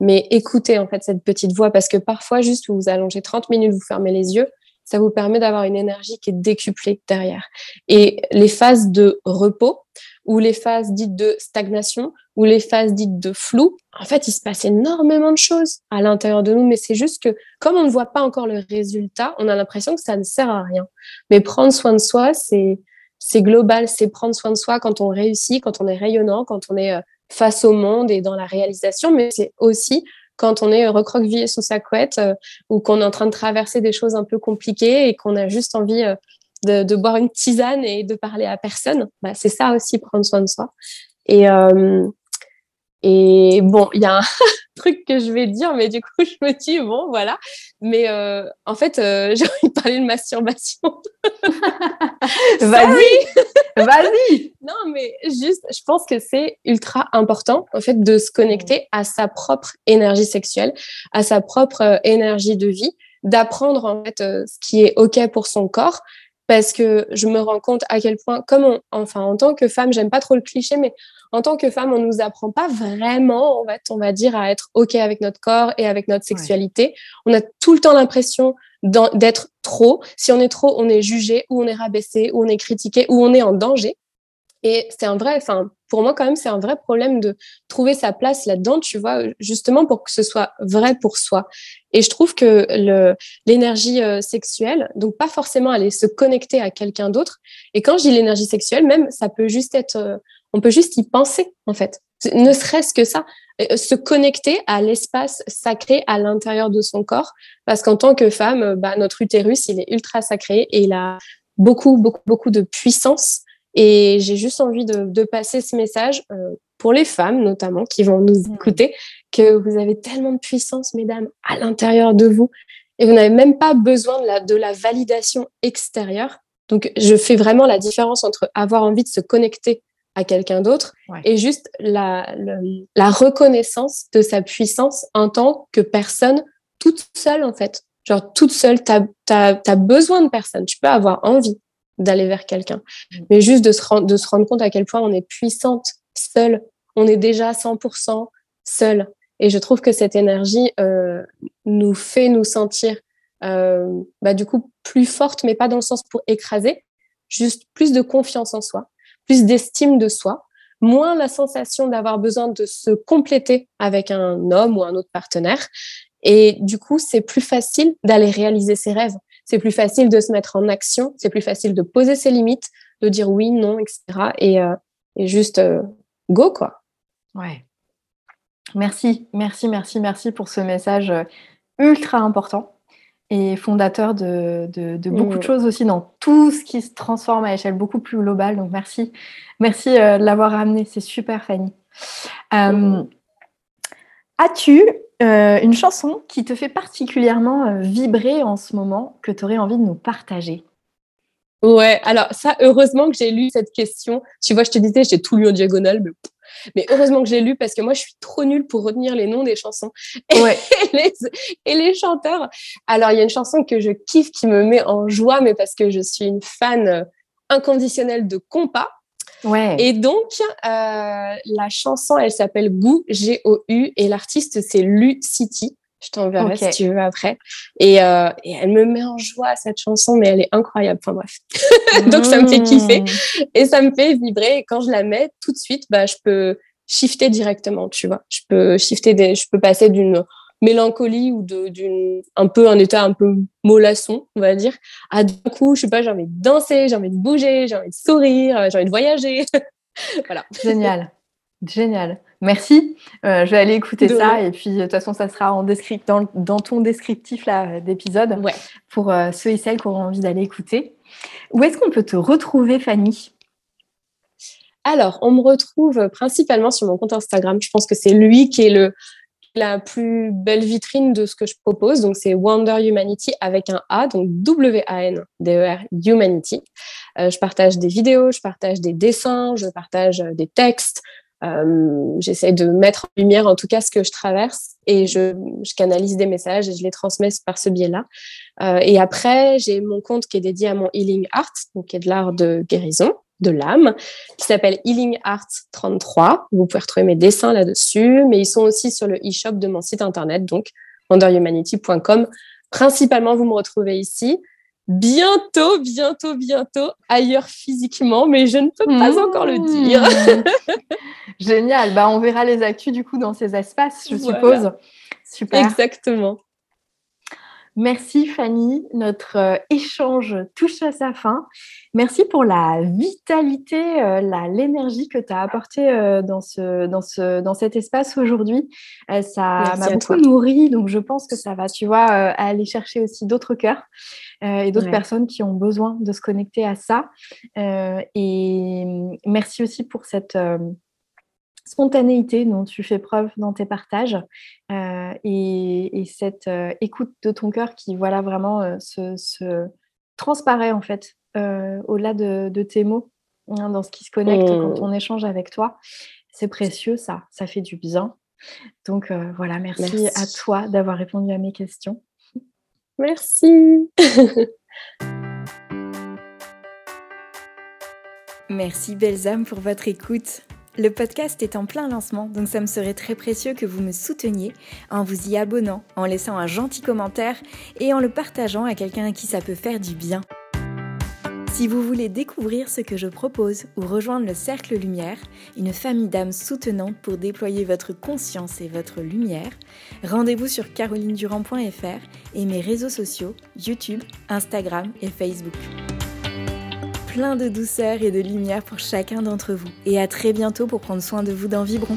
Mais écoutez en fait cette petite voix parce que parfois juste vous vous allongez 30 minutes, vous fermez les yeux, ça vous permet d'avoir une énergie qui est décuplée derrière. Et les phases de repos ou les phases dites de stagnation ou les phases dites de flou, en fait, il se passe énormément de choses à l'intérieur de nous, mais c'est juste que comme on ne voit pas encore le résultat, on a l'impression que ça ne sert à rien. Mais prendre soin de soi, c'est c'est global, c'est prendre soin de soi quand on réussit, quand on est rayonnant, quand on est euh, face au monde et dans la réalisation, mais c'est aussi quand on est recroquevillé sous sa couette euh, ou qu'on est en train de traverser des choses un peu compliquées et qu'on a juste envie euh, de, de, boire une tisane et de parler à personne, bah, c'est ça aussi prendre soin de soi. Et, et bon, il y a un truc que je vais dire, mais du coup, je me dis, bon, voilà. Mais euh, en fait, euh, j'ai envie de parler de masturbation. vas-y, vas-y. Non, mais juste, je pense que c'est ultra important, en fait, de se connecter à sa propre énergie sexuelle, à sa propre euh, énergie de vie, d'apprendre, en fait, ce qui est OK pour son corps, parce que je me rends compte à quel point, comme on, enfin, en tant que femme, j'aime pas trop le cliché, mais en tant que femme, on nous apprend pas vraiment, en fait, on va dire, à être OK avec notre corps et avec notre sexualité. On a tout le temps l'impression d'être trop. Si on est trop, on est jugé, ou on est rabaissé, ou on est critiqué, ou on est en danger. Et c'est un vrai, enfin, pour moi, quand même, c'est un vrai problème de trouver sa place là-dedans, tu vois, justement pour que ce soit vrai pour soi. Et je trouve que l'énergie euh, sexuelle, donc pas forcément aller se connecter à quelqu'un d'autre. Et quand je dis l'énergie sexuelle, même, ça peut juste être, euh, on peut juste y penser, en fait. Ne serait-ce que ça, euh, se connecter à l'espace sacré à l'intérieur de son corps. Parce qu'en tant que femme, bah, notre utérus, il est ultra sacré et il a beaucoup, beaucoup, beaucoup de puissance et j'ai juste envie de, passer ce message euh, pour les femmes notamment qui vont nous mmh. écouter, que vous avez tellement de puissance, mesdames, à l'intérieur de vous. Et vous n'avez même pas besoin de la, de la validation extérieure. Donc, je fais vraiment la différence entre avoir envie de se connecter à quelqu'un d'autre et juste la, la, reconnaissance de sa puissance en tant que personne toute seule, en fait. Genre, toute seule, tu as, besoin de personne. Tu peux avoir envie d'aller vers quelqu'un. Mm. Mais juste de se, rendre, de se rendre compte à quel point on est puissante seule. On est déjà 100% seule. Et je trouve que cette énergie euh, nous fait nous sentir euh, bah, du coup plus forte, mais pas dans le sens pour écraser, juste plus de confiance en soi, plus d'estime de soi, moins la sensation d'avoir besoin de se compléter avec un homme ou un autre partenaire. Et du coup, c'est plus facile d'aller réaliser ses rêves c'est plus facile de se mettre en action, c'est plus facile de poser ses limites, de dire oui, non, etc. Et, euh, juste euh, go, quoi. Ouais. Merci, merci, merci, merci pour ce message euh, ultra important et fondateur de, beaucoup de mm. choses aussi dans tout ce qui se transforme à échelle beaucoup plus globale. Donc merci, merci de l'avoir amené, c'est super Fanny. Mm. As-tu euh, une chanson qui te fait particulièrement euh, vibrer en ce moment, que tu aurais envie de nous partager? Ouais, alors ça, heureusement que j'ai lu cette question. Tu vois, je te disais, j'ai tout lu en diagonale, mais, heureusement que j'ai lu parce que moi, je suis trop nulle pour retenir les noms des chansons ouais. et, les, chanteurs. Alors, il y a une chanson que je kiffe qui me met en joie, mais parce que je suis une fan euh, inconditionnelle de compas. Ouais. Et donc, euh, la chanson, elle s'appelle Gou, G-O-U, et l'artiste, c'est Lu City. Je t'enverrai si tu veux après. Et, euh, et, elle me met en joie cette chanson, mais elle est incroyable. Enfin bref. Donc ça me fait kiffer mmh. et ça me fait vibrer. Et quand je la mets tout de suite, bah je peux shifter directement, tu vois. Je peux shifter des, je peux passer d'une mélancolie ou d'une un peu un état un peu mollasson, on va dire, à d'un coup, je sais pas, j'ai envie de danser, j'ai envie de bouger, j'ai envie de sourire, j'ai envie de voyager. voilà. Génial. Génial. Merci. Euh, je vais aller écouter ça et puis de toute façon, ça sera en dans, dans ton descriptif là d'épisode ouais. pour euh, ceux et celles qui auront envie d'aller écouter. Où est-ce qu'on peut te retrouver, Fanny? Alors, on me retrouve principalement sur mon compte Instagram. Je pense que c'est lui qui est le la plus belle vitrine de ce que je propose. Donc, c'est Wonder Humanity avec un A, donc W-A-N-D-E-R, Humanity. Euh, je partage des vidéos, je partage des dessins, je partage des textes, euh, J'essaie de mettre en lumière en tout cas ce que je traverse et je, je canalise des messages et je les transmets par ce biais-là. Euh, et après, j'ai mon compte qui est dédié à mon Healing Art, donc qui est de l'art de guérison de l'âme, qui s'appelle Healing Art 33. Vous pouvez retrouver mes dessins là-dessus, mais ils sont aussi sur le e-shop de mon site internet, donc wonderhumanity.com. Principalement, vous me retrouvez ici bientôt, bientôt, bientôt ailleurs physiquement, mais je ne peux pas mmh. encore le dire. Génial. Bah, on verra les actus du coup dans ces espaces, je suppose. Super. Exactement. Merci Fanny, notre euh, échange touche à sa fin. Merci pour la vitalité, euh, l'énergie que tu as apportée euh, dans, ce, dans, ce, dans cet espace aujourd'hui. ça m'a beaucoup nourri, donc je pense que ça va, tu vois, aller chercher aussi d'autres cœurs et d'autres personnes qui ont besoin de se connecter à ça. et merci aussi pour cette spontanéité dont tu fais preuve dans tes partages euh, et, cette euh, écoute de ton cœur qui voilà vraiment euh, se, transparaît en fait au-delà de, tes mots hein, dans ce qui se connecte quand mmh. on échange avec toi. C'est précieux ça, ça fait du bien. Donc voilà, merci, à toi d'avoir répondu à mes questions. Merci. Merci belles âmes pour votre écoute. Le podcast est en plein lancement, donc ça me serait très précieux que vous me souteniez en vous y abonnant, en laissant un gentil commentaire et en le partageant à quelqu'un à qui ça peut faire du bien. Si vous voulez découvrir ce que je propose ou rejoindre le Cercle Lumière, une famille d'âmes soutenantes pour déployer votre conscience et votre lumière, rendez-vous sur carolinedurand.fr et mes réseaux sociaux YouTube, Instagram et Facebook plein de douceur et de lumière pour chacun d'entre vous. Et à très bientôt pour prendre soin de vous dans Vibron.